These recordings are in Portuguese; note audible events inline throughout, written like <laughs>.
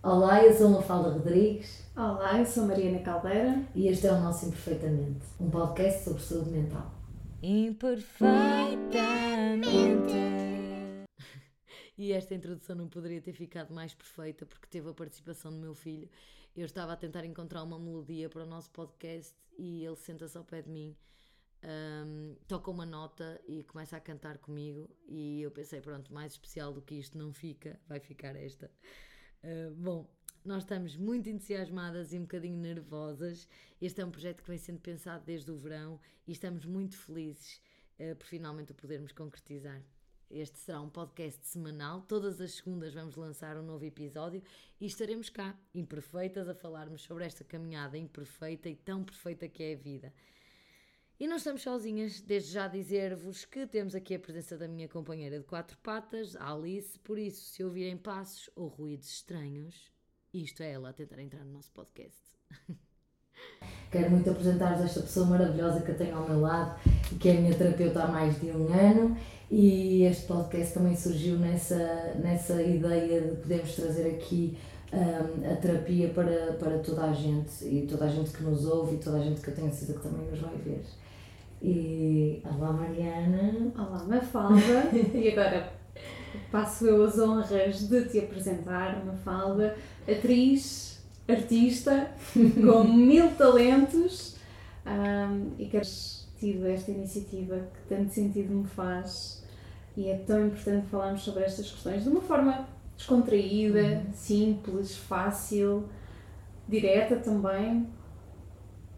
Olá, eu sou Mafalda Rodrigues Olá, eu sou Mariana Caldeira. e este é o nosso Imperfeitamente, um podcast sobre saúde mental. Imperfeitamente. E esta introdução não poderia ter ficado mais perfeita porque teve a participação do meu filho. Eu estava a tentar encontrar uma melodia para o nosso podcast e ele senta-se ao pé de mim, hum, toca uma nota e começa a cantar comigo. E eu pensei, pronto, mais especial do que isto não fica, vai ficar esta. Uh, bom, nós estamos muito entusiasmadas e um bocadinho nervosas. Este é um projeto que vem sendo pensado desde o verão e estamos muito felizes uh, por finalmente o podermos concretizar. Este será um podcast semanal. Todas as segundas vamos lançar um novo episódio e estaremos cá, imperfeitas, a falarmos sobre esta caminhada imperfeita e tão perfeita que é a vida. E não estamos sozinhas, desde já dizer-vos que temos aqui a presença da minha companheira de quatro patas, Alice, por isso, se ouvirem passos ou ruídos estranhos, isto é ela a tentar entrar no nosso podcast. <laughs> Quero muito apresentar-vos esta pessoa maravilhosa que eu tenho ao meu lado e que é minha terapeuta há mais de um ano. E este podcast também surgiu nessa, nessa ideia de podermos trazer aqui hum, a terapia para, para toda a gente e toda a gente que nos ouve e toda a gente que eu tenho certeza que também nos vai ver. E olá Mariana. Olá, Mafalda. e agora passo eu as honras de te apresentar, Mafalda, atriz, artista, com <laughs> mil talentos ahm, e que tido esta iniciativa que tanto sentido me faz e é tão importante falarmos sobre estas questões de uma forma descontraída, simples, fácil, direta também.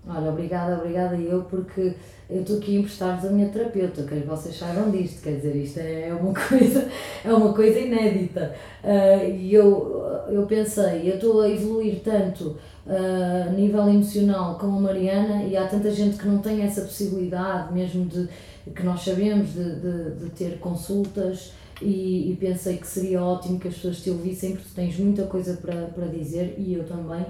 Olha, obrigada, obrigada eu, porque eu estou aqui a emprestar-vos a minha terapeuta, que vocês saibam disto, quer dizer, isto é uma <laughs> coisa, é uma coisa inédita. Ah, e eu, eu pensei, eu estou a evoluir tanto ah, a nível emocional como a Mariana, e há tanta gente que não tem essa possibilidade, mesmo de que nós sabemos de, de, de ter consultas. E, e pensei que seria ótimo que as pessoas te ouvissem, porque tens muita coisa para, para dizer, e eu também.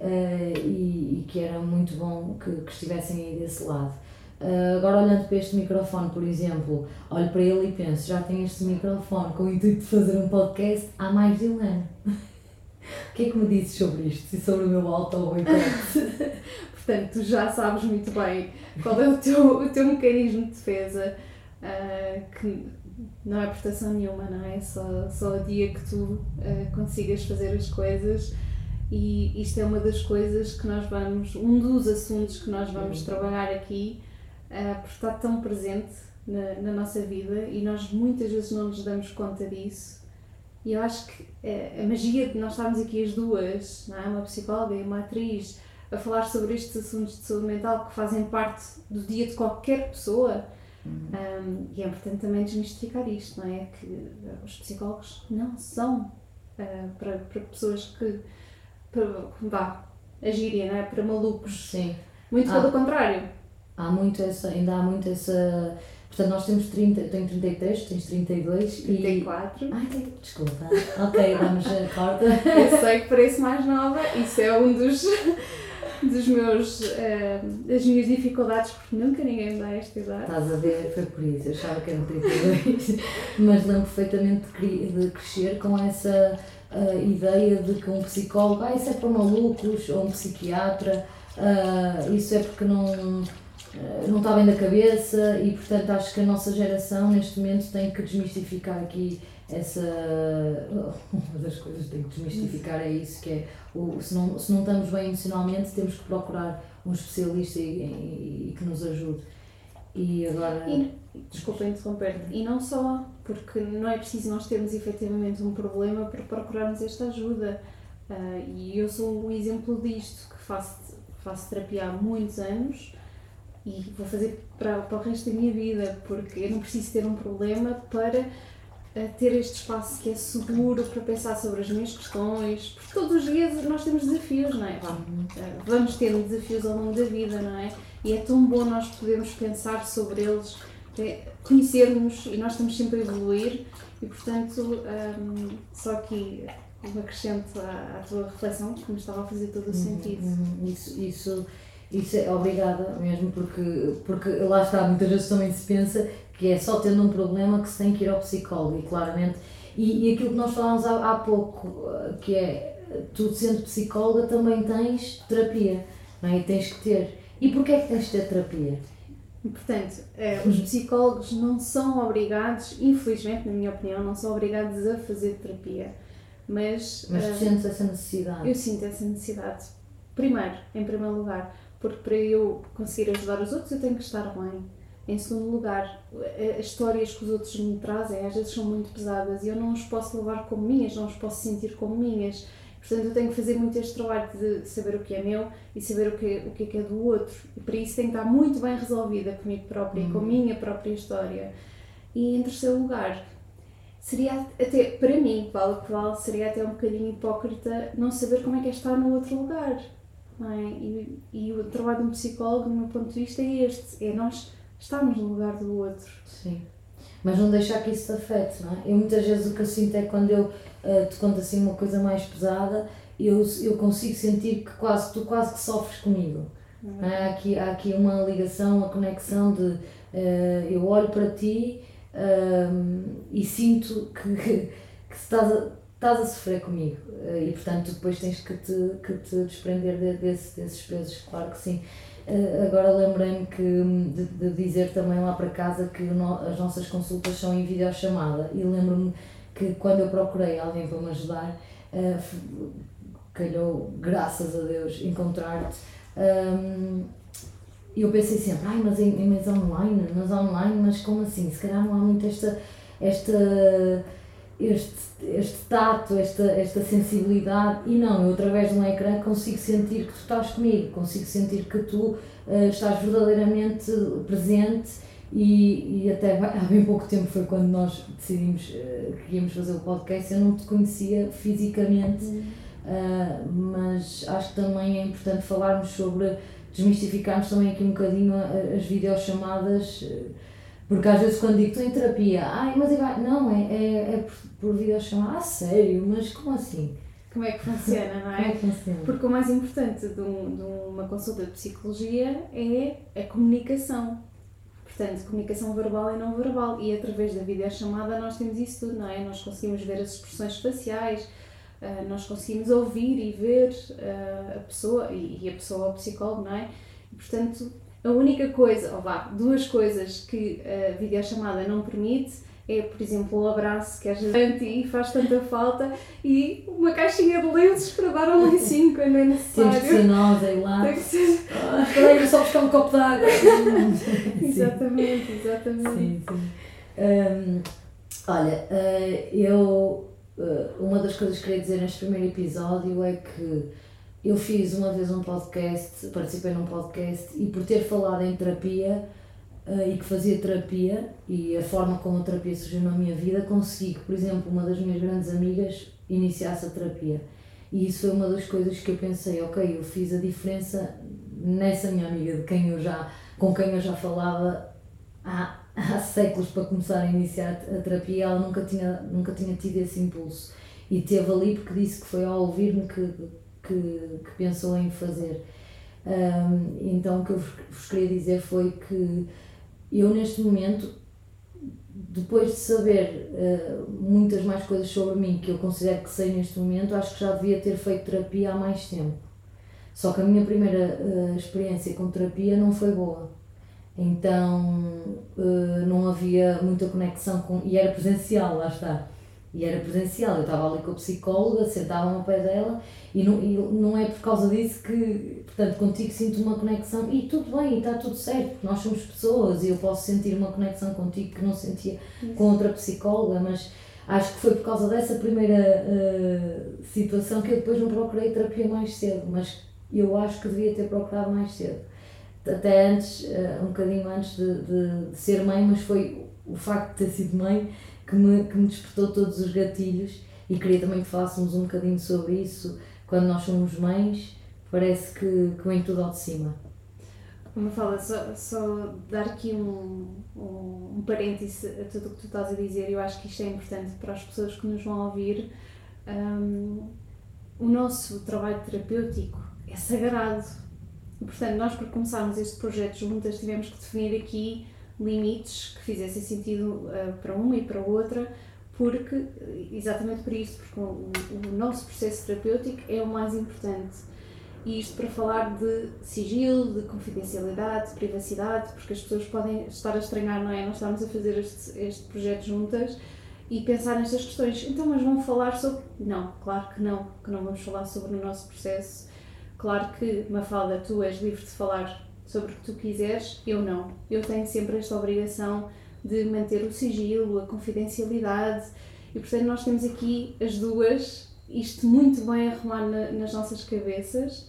Uh, e, e que era muito bom que, que estivessem aí desse lado. Uh, agora, olhando para este microfone, por exemplo, olho para ele e penso: já tenho este microfone com o intuito de fazer um podcast há mais de um ano. o que é que me dizes sobre isto e sobre o meu auto-boicote? <laughs> Portanto, tu já sabes muito bem qual é o teu, o teu mecanismo de defesa, ah, que não é proteção nenhuma, não é? Só, só o dia que tu ah, consigas fazer as coisas. E isto é uma das coisas que nós vamos, um dos assuntos que nós vamos trabalhar aqui, ah, por estar tão presente na, na nossa vida e nós muitas vezes não nos damos conta disso. E eu acho que eh, a magia de nós estarmos aqui as duas, é? uma psicóloga e uma atriz, a falar sobre estes assuntos de saúde mental que fazem parte do dia de qualquer pessoa. Um, e é importante também desmistificar isto, não é? Que uh, os psicólogos não são uh, para, para pessoas que, para, vá, agirem, não é? Para malucos. Sim, Muito Ah. pelo contrário. Há muito essa, ainda há muito essa. Portanto, nós temos 30, eu tenho 33, tu tens 32 e. 34. Ai, desculpa. Ok, vamos, eh, corta. Eu sei que pareço mais nova, isso é um dos, dos meus, eh, das minhas dificuldades, porque nunca ninguém me dá esta idade. Estás a ver, foi por isso, eu achava que eram 32, mas lembro perfeitamente de, cre- de crescer com essa ah, ideia de que um psicólogo, ah, isso é para malucos, ou um psiquiatra, ah, isso é porque não, não está bem da cabeça e portanto acho que a nossa geração neste momento tem que desmistificar aqui essa <laughs> uma das coisas que tem que desmistificar é isso que é o, se, não, se não estamos bem emocionalmente temos que procurar um especialista e, e- que nos ajude e agora E, desculpa interromper-te, e não só, porque não é preciso nós termos efetivamente um problema para procurarmos esta ajuda. Ah, e eu sou um exemplo disto, que faço, faço terapia há muitos anos e vou fazer para, para o resto da minha vida, porque eu não preciso ter um problema para ah, ter este espaço que é seguro para pensar sobre as minhas questões, porque todos os dias nós temos desafios, não é? Ah, Vamos ter desafios ao longo da vida, não é? E é tão bom nós podermos pensar sobre eles, é, conhecermos e nós estamos sempre a evoluir e portanto hum, só aqui um acrescento à, à tua reflexão que me estava a fazer todo o sentido. Uhum, Isso, isso, isso é obrigada mesmo, porque, porque lá está, muitas vezes também se pensa que é só tendo um problema que se tem que ir ao psicólogo, e claramente. E, e aquilo que nós falámos há, há pouco, eh, que é tu sendo psicóloga também tens terapia, não é? E tens que ter. E porquê é que tens de ter terapia? Portanto, eh, os <laughs> psicólogos não são obrigados, infelizmente, na minha opinião, não são obrigados a fazer terapia. Mas, Mas tu eh, sentes essa necessidade. eu sinto essa necessidade. Primeiro, em primeiro lugar, porque para eu conseguir ajudar os outros eu tenho que estar bem. Em segundo lugar, as histórias que os outros me trazem às vezes são muito pesadas e eu não os posso levar como minhas, não os posso sentir como minhas. Portanto, eu tenho que fazer muito este trabalho de saber o que é meu e saber o que, o que é que é do outro. E para isso tenho que estar muito bem resolvida comigo própria e com a minha própria história. E em terceiro lugar, seria até, para mim, vale o que vale, seria até um bocadinho hipócrita não saber como é que é estar no outro lugar. É? e, e o trabalho de um psicólogo, do meu ponto de vista, é este: é nós estarmos no lugar do outro. Sim. Mas não deixar que isso te afete, não é? Eu muitas vezes o que eu sinto é que quando eu eh, te conto assim uma coisa mais pesada, eu, eu consigo sentir que quase, tu quase que sofres comigo. não é? Há, aqui, há aqui uma ligação, uma conexão de eh, eu olho para ti ahm, e sinto que, <laughs> que, estás, a, estás a sofrer comigo Eh, e portanto depois tens que te, que te desprender de- desse, desses pesos, claro que sim. Eh, agora lembrei-me que hum, de, de dizer também lá para casa que no- as nossas consultas são em videochamada e lembro-me que quando eu procurei alguém para me ajudar, f- calhou, graças a Deus, encontrar-te. hum, E eu pensei sempre, ai, mas, mas online, mas online, mas como assim? Se calhar não há muito esta, esta, este, este tato, esta, esta sensibilidade. E não, eu através de um ecrã consigo sentir que tu estás comigo, consigo sentir que tu eh, estás verdadeiramente presente e, e até há bem pouco tempo foi quando nós decidimos eh, que íamos fazer o podcast, eu não te conhecia fisicamente, ah, mas acho que também é importante falarmos sobre, desmistificarmos também aqui um bocadinho as videochamadas, porque às vezes quando digo estou em terapia, ai, mas vai-" não, é, é, é por, por videochamada, ah, sério, mas como assim? Como é que funciona, não Como é? é que funciona? Porque o mais importante de, um- de uma consulta de psicologia é a comunicação. Portanto, comunicação verbal e não verbal. E através da videochamada nós temos isso tudo, não é? Nós conseguimos ver as expressões faciais, ah, nós conseguimos ouvir e ver ah, a pessoa, e, a pessoa, o psicólogo, não é? E, portanto, a única coisa, ou vá, duas coisas que a videochamada não permite é, por exemplo, o abraço que às vezes e faz tanta falta e uma caixinha de lenços para dar um lencinho <laughs> quando é Temos que ser necessário. nós aí lá. Tem que ser. Ah, só buscar um copo de água. <laughs> Exatamente, exatamente. Sim, sim. Hum, olha, eh, eu. eh, uma das coisas que queria dizer neste primeiro episódio é que eu fiz uma vez um podcast, participei num podcast e por ter falado em terapia eh, e que fazia terapia e a forma como a terapia surgiu na minha vida, consegui que, por exemplo, uma das minhas grandes amigas iniciasse a terapia. E isso foi uma das coisas que eu pensei, ok, eu fiz a diferença nessa minha amiga de quem eu já, com quem eu já falava há, há séculos para começar a iniciar a terapia, ela nunca tinha, nunca tinha tido esse impulso. E teve ali porque disse que foi ao ouvir-me que, que, que pensou em fazer. Ahm, então o que eu vos queria dizer foi que eu neste momento, depois de saber eh, muitas mais coisas sobre mim que eu considero que sei neste momento, acho que já devia ter feito terapia há mais tempo. Só que a minha primeira eh, experiência com terapia não foi boa. Então eh, não havia muita conexão com. E era presencial, lá está. E era presencial. Eu estava ali com a psicóloga, sentava-me ao pé dela e não, e não é por causa disso que, portanto, contigo sinto uma conexão. E tudo bem, e está tudo certo, porque nós somos pessoas e eu posso sentir uma conexão contigo que não sentia com outra psicóloga, mas acho que foi por causa dessa primeira eh, situação que eu depois não procurei terapia mais cedo. Mas eu acho que devia ter procurado mais cedo até antes, eh, um bocadinho antes de, de, de ser mãe, mas foi o facto de ter sido mãe que me, que me despertou todos os gatilhos e queria também que falássemos um bocadinho sobre isso. Quando nós somos mães, parece que, que vem tudo ao de cima. Como fala, só, só dar aqui um, um, um parêntese a tudo o que tu estás a dizer, eu acho que isto é importante para as pessoas que nos vão ouvir. Um, o nosso trabalho terapêutico é sagrado. E, portanto, nós, para começarmos este projeto juntas, tivemos que definir aqui limites que fizessem sentido uh, para uma e para outra, porque, exatamente por isso, porque o, o nosso processo terapêutico é o mais importante. E isto para falar de sigilo, de confidencialidade, de privacidade, porque as pessoas podem estar a estranhar, não é? Nós estamos a fazer este, este projeto juntas e pensar nestas questões. Então, mas vão falar sobre. Não, claro que não, que não vamos falar sobre o nosso processo. Claro que, Mafalda, tu és livre de falar sobre o que tu quiseres, eu não. Eu tenho sempre esta obrigação de manter o sigilo, a confidencialidade e, portanto, nós temos aqui as duas, isto muito bem arrumado na, nas nossas cabeças.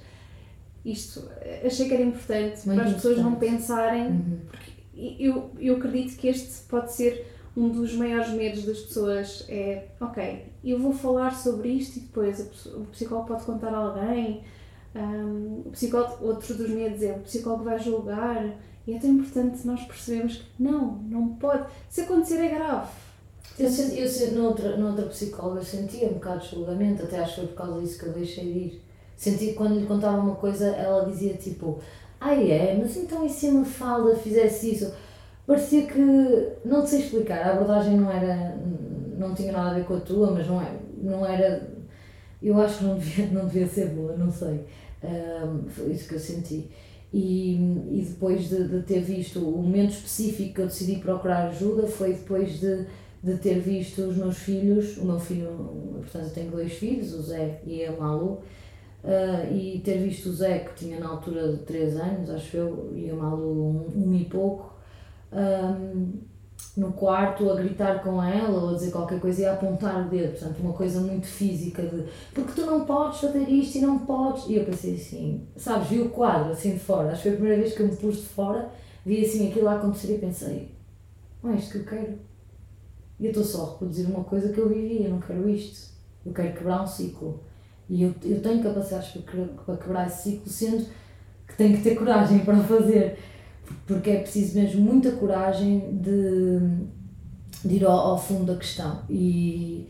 Isto achei que era importante muito para as pessoas não pensarem, uhum. porque eu, eu acredito que este pode ser um dos maiores medos das pessoas é, ok, eu vou falar sobre isto e depois o psicólogo pode contar a alguém, um, o psicólogo, outro dos medos é o psicólogo vai julgar e é tão importante nós percebermos que não, não pode, se acontecer é grave. Eu, senti, eu noutra, noutra psicóloga sentia um bocado de julgamento, até acho que foi por causa disso que eu deixei de ir. Senti que quando lhe contava uma coisa, ela dizia tipo, ah é, mas então e se a Mafalda fizesse isso? parecia que, não sei explicar, a abordagem não era, não tinha nada a ver com a tua, mas não, é, não era, eu acho que não devia, não devia ser boa, não sei, um, foi isso que eu senti. E, e depois de, de ter visto o momento específico que eu decidi procurar ajuda foi depois de, de ter visto os meus filhos, o meu filho, portanto eu tenho dois filhos, o Zé e a Malu, uh, e ter visto o Zé que tinha na altura de 3 anos, acho eu, e a Malu um, um e pouco, um, no quarto a gritar com ela ou a dizer qualquer coisa e a apontar o dedo, portanto, uma coisa muito física de porque tu não podes fazer isto e não podes. E eu pensei assim, sabes, vi o quadro assim de fora, acho que foi a primeira vez que eu me pus de fora, vi assim aquilo a acontecer e pensei, não é isto que eu quero. E eu estou só a reproduzir uma coisa que eu vivi, eu não quero isto, eu quero quebrar um ciclo. E eu, eu tenho capacidades para, para quebrar esse ciclo, sendo que tenho que ter coragem <laughs> para fazer porque é preciso mesmo muita coragem de, de ir ao, ao fundo da questão. E,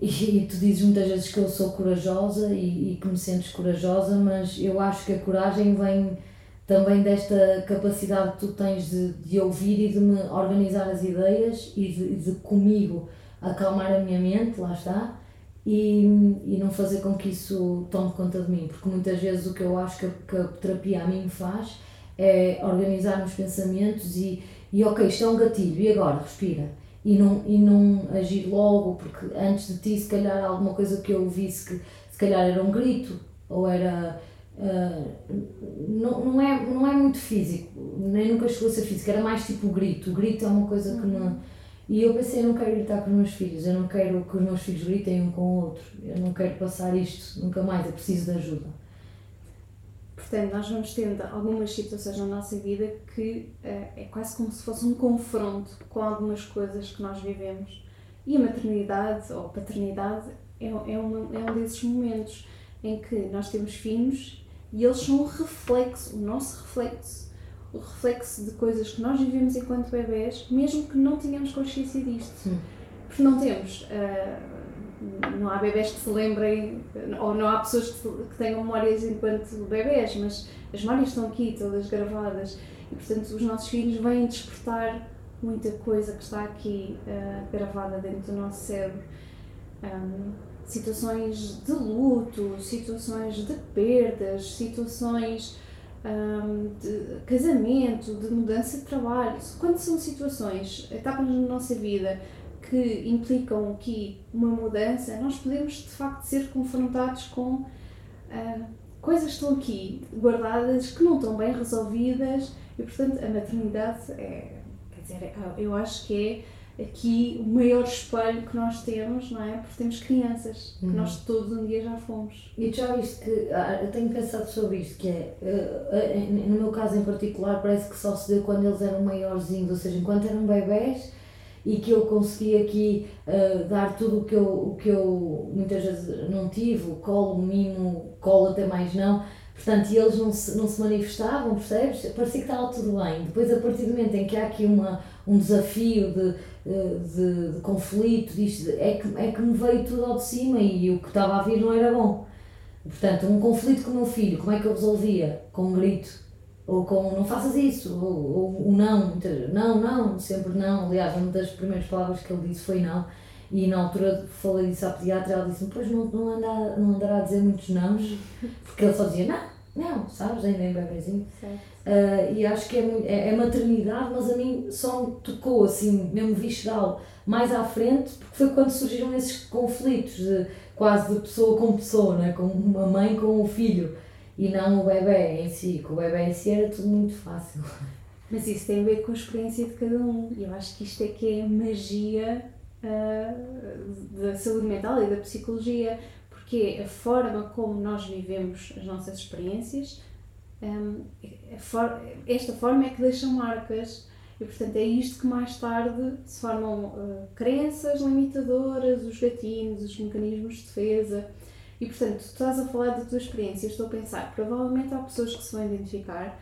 e, tu dizes muitas vezes que eu sou corajosa e, e que me sentes corajosa, mas eu acho que a coragem vem também desta capacidade que tu tens de, de ouvir e de me organizar as ideias e de, de comigo acalmar a minha mente, lá está, e, e não fazer com que isso tome conta de mim, porque muitas vezes o que eu acho que a, que a terapia a mim faz é organizar os pensamentos e, e ok, isto é um gatilho, e agora? Respira. E não, e não agir logo, porque antes de ti, se calhar, alguma coisa que eu ouvisse que se calhar era um grito, ou era. Uh, não, não, é, não é muito físico, nem nunca chegou a ser físico, era mais tipo o grito. O grito é uma coisa que não. E eu pensei, eu não quero gritar com os meus filhos, eu não quero que os meus filhos gritem um com o outro, eu não quero passar isto nunca mais, eu preciso de ajuda. Portanto, nós vamos tendo algumas situações na nossa vida que uh, é quase como se fosse um confronto com algumas coisas que nós vivemos. E a maternidade ou paternidade é, é, uma, é um desses momentos em que nós temos filhos e eles são o reflexo, o nosso reflexo, o reflexo de coisas que nós vivemos enquanto bebés, mesmo que não tenhamos consciência disto. Sim. Porque não temos. Uh, não há bebés que se lembrem, ou não há pessoas que, tenham memórias enquanto bebés, mas as memórias estão aqui, todas gravadas, e portanto os nossos filhos vêm despertar muita coisa que está aqui uh, gravada dentro do nosso cérebro. Um, situações de luto, situações de perdas, situações um, de casamento, de mudança de trabalho. Quando são situações, etapas na nossa vida que implicam aqui uma mudança, nós podemos de facto ser confrontados com uh, coisas que estão aqui guardadas, que não estão bem resolvidas e, portanto, a maternidade é, quer dizer, é, eu acho que é aqui o maior espelho que nós temos, não é? Porque temos crianças, uhum. que nós todos um dia já fomos. E tu já viste que, ah, eu tenho pensado sobre isto, que é, uh, no meu caso em particular, parece que só se deu quando eles eram maiorzinhos, ou seja, enquanto eram bebés, e que eu consegui aqui uh, dar tudo o que, eu, o que eu muitas vezes não tive, colo, mimo, colo até mais não. Portanto, e eles não se, não se manifestavam, percebes? Parecia que estava tudo bem. Depois, a partir do momento em que há aqui uma, um desafio de, eh, de, de conflito, disto, é, que, é que me veio tudo ao de cima e o que estava a vir não era bom. Portanto, um conflito com o meu filho, como é que eu resolvia? Com um grito. Ou com não faças isso, ou, o não, não, não, sempre não. Aliás, uma das primeiras palavras que ele disse foi não. E na altura falei disso à pediatra ela disse-me, pois não, não, anda, não andará a dizer muitos nãos, porque ele só dizia não, não, sabes, ainda em bebezinho. Uh, e acho que é, é, é, maternidade, mas a mim só me tocou assim, mesmo visceral, mais à frente, porque foi quando surgiram esses conflitos, de, quase de pessoa com pessoa, né? com uma mãe com o filho e não o bebê em si, que o bebê em si era tudo muito fácil. Mas isso tem a ver com a experiência de cada um. E eu acho que isto é que é a magia uh, da saúde mental e da psicologia, porque a forma como nós vivemos as nossas experiências, um, for, esta forma é que deixa marcas. E portanto é isto que mais tarde se formam uh, crenças limitadoras, os gatinhos, os mecanismos de defesa. E portanto, tu estás a falar da tua experiência, estou a pensar, provavelmente há pessoas que se vão identificar,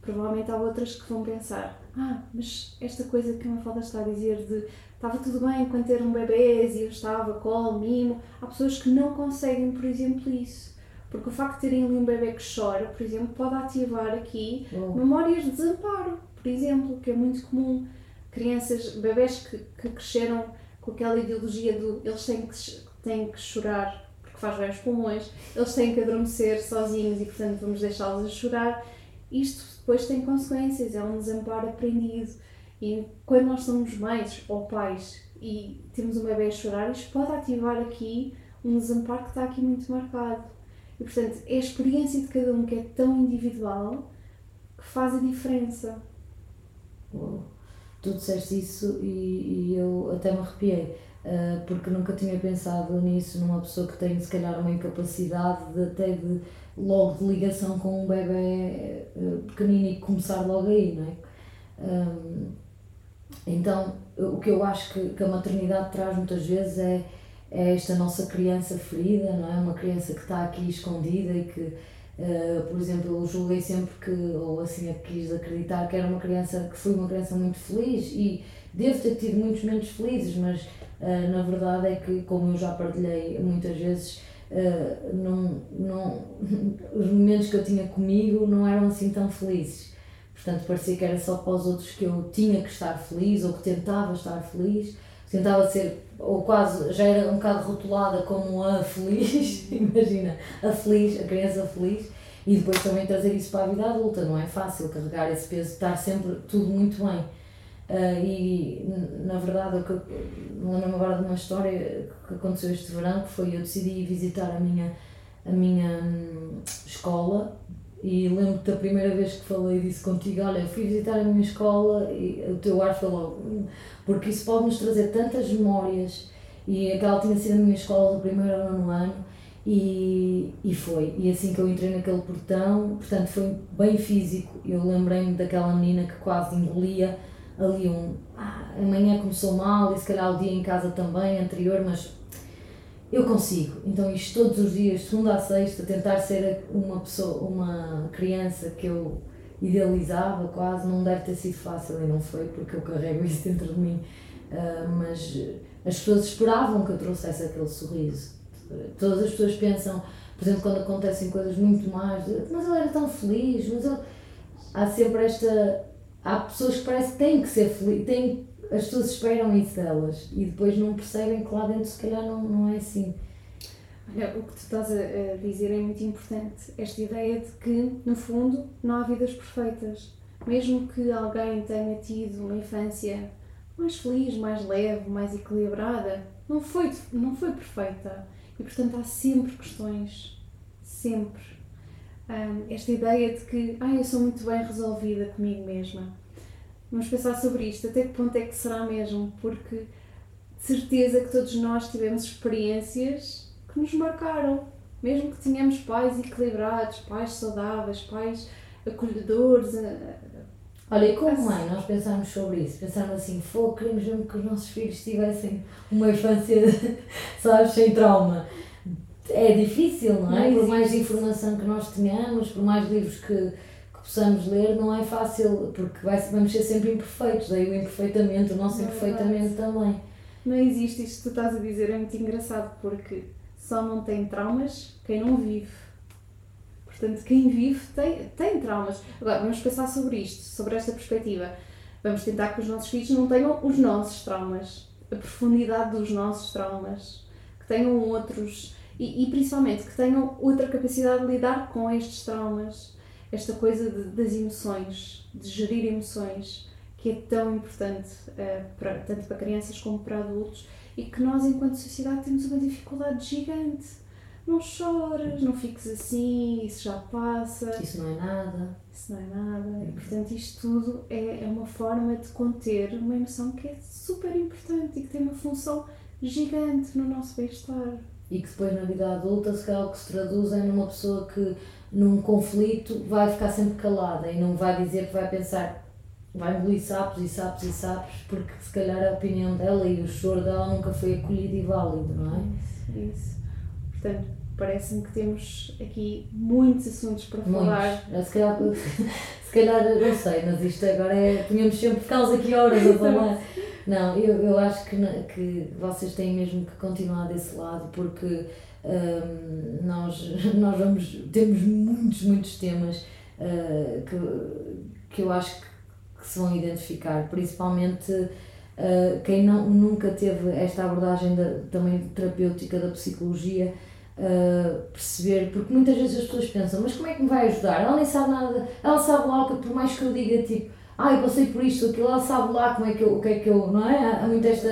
provavelmente há outras que vão pensar, ah, mas esta coisa que a Mafalda está a dizer de estava tudo bem quando eram bebês e eu estava, colo, mimo, há pessoas que não conseguem, por exemplo, isso. Porque o facto de terem ali um bebê que chora, por exemplo, pode ativar aqui oh. memórias de desamparo, por exemplo, que é muito comum. Crianças, bebés que, que cresceram com aquela ideologia do eles têm que, têm que chorar faz bem aos pulmões, eles têm que adormecer sozinhos e, portanto, vamos deixá-los a chorar. Isto depois tem consequências, é um desamparo aprendido. E quando nós somos mães ou pais e temos um bebê a chorar, isto pode ativar aqui um desamparo que está aqui muito marcado. E, portanto, é a experiência de cada um que é tão individual que faz a diferença. Uou. Tu disseste isso e, e eu até me arrepiei porque nunca tinha pensado nisso numa pessoa que tem se calhar uma incapacidade de, até de logo de ligação com um bebê uh, pequenino e começar logo aí, não é? Um, então, o que eu acho que, que a maternidade traz muitas vezes é, é esta nossa criança ferida, não é? Uma criança que está aqui escondida e que, por exemplo, eu julguei sempre que, ou assim eu quis acreditar que era uma criança, que fui uma criança muito feliz e devo ter tido muitos momentos felizes, mas uh, na verdade é que, como eu já partilhei muitas vezes, uh, não, não, <laughs> os momentos que eu tinha comigo não eram assim tão felizes. Portanto, parecia que era só para os outros que eu tinha que estar feliz ou que tentava estar feliz. Tentava ser, ou quase, já era um bocado rotulada como a feliz, <laughs> imagina, a feliz, a criança feliz. E depois também trazer isso para a vida adulta, não é fácil carregar esse peso, estar sempre tudo muito bem. Uh, e na verdade eu me lembro agora de uma história que aconteceu este verão que foi eu decidi visitar a minha a minha hum, escola e lembro-te da primeira vez que falei disso contigo, olha, fui visitar a minha escola e o teu ar logo, hum, porque isso pode nos trazer tantas memórias. E aquela tinha sido a minha escola do primeiro ao nono ano e, e foi, e assim que eu entrei naquele portão, portanto foi bem físico, eu lembrei-me daquela menina que quase engolia ali um. Ah, amanhã começou mal e se calhar o dia em casa também, anterior, mas eu consigo. Então, isto todos os dias, segunda a sexta, tentar ser uma pessoa, uma criança que eu idealizava quase, não deve ter sido fácil e não foi, porque eu carrego <laughs> isso dentro de mim. Uh, mas as pessoas esperavam que eu trouxesse aquele sorriso. Todas as pessoas pensam, por exemplo, quando acontecem coisas muito más, mas ele era tão feliz, mas há sempre esta há pessoas que parece que têm que ser felizes, têm, as pessoas esperam isso delas e depois não percebem que lá dentro se calhar não, não é assim. Olha, o que tu estás a, dizer é muito importante, esta ideia de que, no fundo, não há vidas perfeitas. Mesmo que alguém tenha tido uma infância mais feliz, mais leve, mais equilibrada, não foi, não foi perfeita. E, portanto, há sempre questões. Sempre um, esta ideia de que ah, eu sou muito bem resolvida comigo mesma. Vamos pensar sobre isto, até que ponto é que será mesmo, porque de certeza que todos nós tivemos experiências que nos marcaram, mesmo que tenhamos pais equilibrados, pais saudáveis, pais acolhedores. Olha, e como mãe, nós pensamos sobre isso, pensamos assim, fogo, queremos mesmo que os nossos filhos tivessem uma infância, <laughs> sabes, sem trauma é difícil, não é? Não por mais informação que nós tenhamos, por mais livros que, que possamos ler, não é fácil, porque vai, vamos ser sempre imperfeitos, daí o imperfeitamente, o nosso é também. Não existe isto que tu estás a dizer, é muito engraçado, porque só não tem traumas quem não vive. portanto, quem vive tem, tem traumas. Agora, vamos pensar sobre isto, sobre esta perspectiva. Vamos tentar que os nossos filhos não tenham os nossos traumas, a profundidade dos nossos traumas, que tenham outros e, e principalmente que tenham outra capacidade de lidar com estes traumas, esta coisa de, das emoções, de gerir emoções, que é tão importante uh, para, tanto para crianças como para adultos e que nós, enquanto sociedade, temos uma dificuldade gigante. Não choras, não fiques assim, isso já passa. Isso não é nada. Isso não é nada. E, portanto, isto tudo é, é uma forma de conter uma emoção que é super importante e que tem uma função gigante no nosso bem-estar. E que depois, na vida adulta, se calhar o que se traduz é numa pessoa que, num conflito, vai ficar sempre calada e não vai dizer que vai pensar vai engolir sapos e sapos e sapos, porque se calhar a opinião dela e o choro dela nunca foi acolhido e válido, não é? Isso, isso. Portanto, parece-me que temos aqui muitos assuntos para falar. É, se calhar, <laughs> se calhar, não sei, mas isto agora é. Tínhamos sempre, ficámos aqui horas <laughs> a falar. Não, eu, eu acho que, que vocês têm mesmo que continuar desse lado, porque hum, nós, <laughs> nós vamos, temos muitos, muitos temas uh, que, que eu acho que que se vão identificar, principalmente uh, quem não, nunca teve esta abordagem da, também terapêutica da psicologia, uh, perceber, porque muitas vezes as pessoas pensam, mas como é que me vai ajudar? Ela nem sabe nada, ela sabe lá que por mais que eu diga tipo, ah, eu passei por isto, aquilo, ela sabe lá como é que eu, o que é que eu, não é? Há muito esta,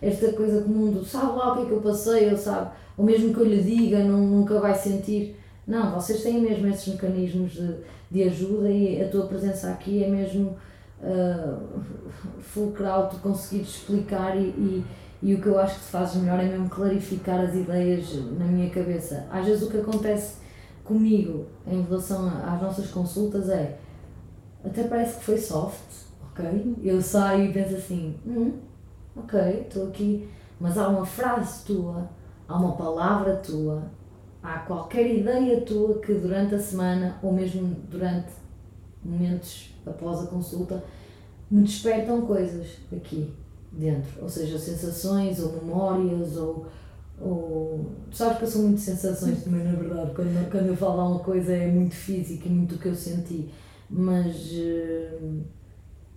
esta coisa comum do sabe lá o que é que eu passei, ou sabe, ou mesmo que eu lhe diga, não, nunca vai sentir. Não, vocês têm mesmo esses mecanismos de, de ajuda e a tua presença aqui é mesmo uh, fulcral tu conseguires explicar e, e, e, o que eu acho que te fazes melhor é mesmo clarificar as ideias na minha cabeça. Às vezes o que acontece comigo em relação às nossas consultas é até parece que foi soft, ok? Eu saio e penso assim, hum, ok, estou aqui, mas há uma frase tua, há uma palavra tua, há qualquer ideia tua que durante a semana ou mesmo durante momentos após a consulta, me despertam coisas aqui dentro, ou seja, sensações ou memórias ou, ou sabes que eu sou muito sensações também na verdade, quando, quando eu falo uma coisa é muito física e muito o que eu senti, mas uh,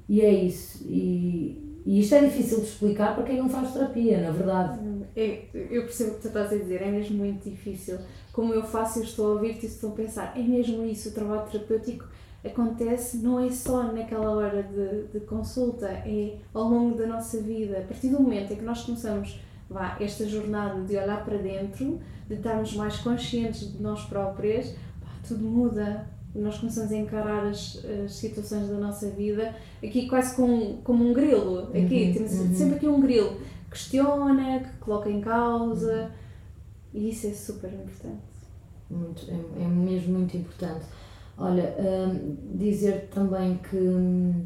e é isso, e, e isto é difícil de explicar para quem não faz terapia, na verdade. É, eu percebo o que tu estás a dizer, é mesmo muito difícil. Como eu faço, eu estou a ouvir-te e estou a pensar, é mesmo isso, o trabalho terapêutico acontece não é só naquela hora de, de consulta, é ao longo da nossa vida. A partir do momento em que nós começamos vá, esta jornada de olhar para dentro, de estarmos mais conscientes de nós próprias, pá, tudo muda. Nós começamos a encarar as, as situações da nossa vida aqui quase como, como um grilo. Aqui uhum, temos uhum. sempre aqui um grilo que questiona, que coloca em causa e isso é super importante. Muito, é, é mesmo muito importante. Olha, hum, dizer também que uh,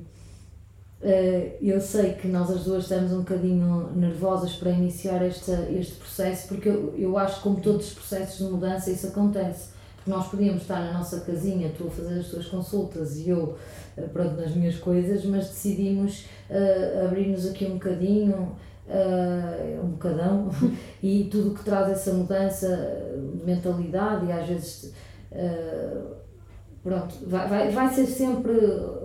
eu sei que nós as duas estamos um bocadinho nervosas para iniciar este, este processo, porque eu, eu acho que, como todos os processos de mudança, isso acontece. Nós podíamos estar na nossa casinha, tu a fazer as tuas consultas e eu pronto, nas minhas coisas, mas decidimos uh, abrir-nos aqui um bocadinho. Uh, um bocadão <laughs> e tudo o que traz essa mudança de mentalidade e às vezes uh, pronto, vai, vai, vai, ser sempre,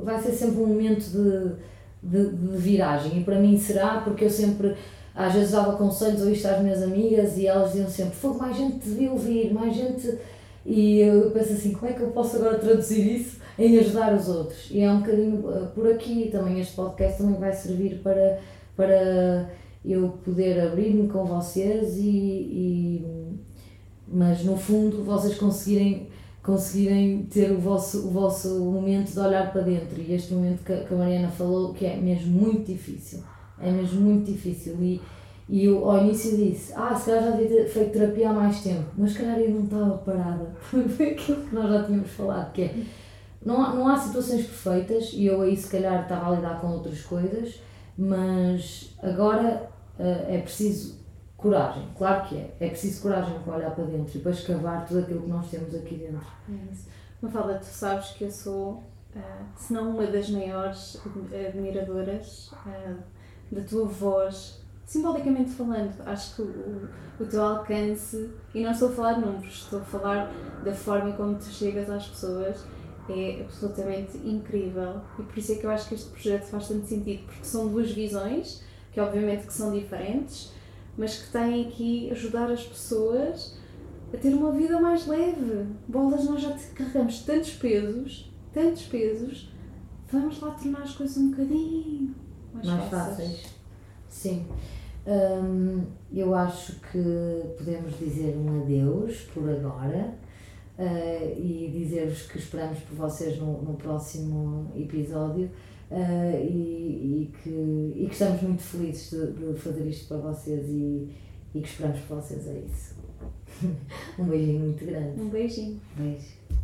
vai ser sempre um momento de, de, de, viragem e para mim será porque eu sempre às vezes dava conselhos ou isto às minhas amigas e elas diziam sempre, foi mais gente devia ouvir, mais gente e eu penso assim, como é que eu posso agora traduzir isso em ajudar os outros? E é um bocadinho eh, por aqui, também este podcast também vai servir para, para eu poder abrir-me com vocês e, e mas no fundo vocês conseguirem conseguirem ter o vosso, o vosso momento de olhar para dentro. E este momento que, que a Mariana falou, que é mesmo muito difícil. É mesmo muito difícil. E, e eu ao início disse, ah, se calhar já devia ter feito terapia há mais tempo, mas se calhar eu não estava parada. <laughs> Foi aquilo que nós já tínhamos falado, que é, não há, não há situações perfeitas, e eu aí se calhar estava a lidar com outras coisas, mas agora uh, é preciso coragem, claro que é. É preciso coragem para olhar para dentro e para escavar tudo aquilo que nós temos aqui dentro. É isso. Mafalda, tu sabes que eu sou, uh, se não uma das maiores admiradoras uh, da tua voz simbolicamente falando, acho que o, o teu alcance, e não estou a falar de números, estou a falar da forma como tu chegas às pessoas, é absolutamente incrível. E por isso é que eu acho que este projeto faz tanto sentido, porque são duas visões, que obviamente que são diferentes, mas que têm aqui ajudar as pessoas a ter uma vida mais leve. Bolas, nós já carregamos tantos pesos, tantos pesos, vamos lá tornar as coisas um bocadinho mais, mais fáceis. fáceis. Sim. Hum, eu acho que podemos dizer um adeus por agora uh, e dizer-vos que esperamos por vocês no, no próximo episódio uh, e, e, que, e que estamos muito felizes de, de fazer isto para vocês e, e que esperamos por vocês, é isso. <laughs> um beijinho muito grande. Um beijinho. Beijo.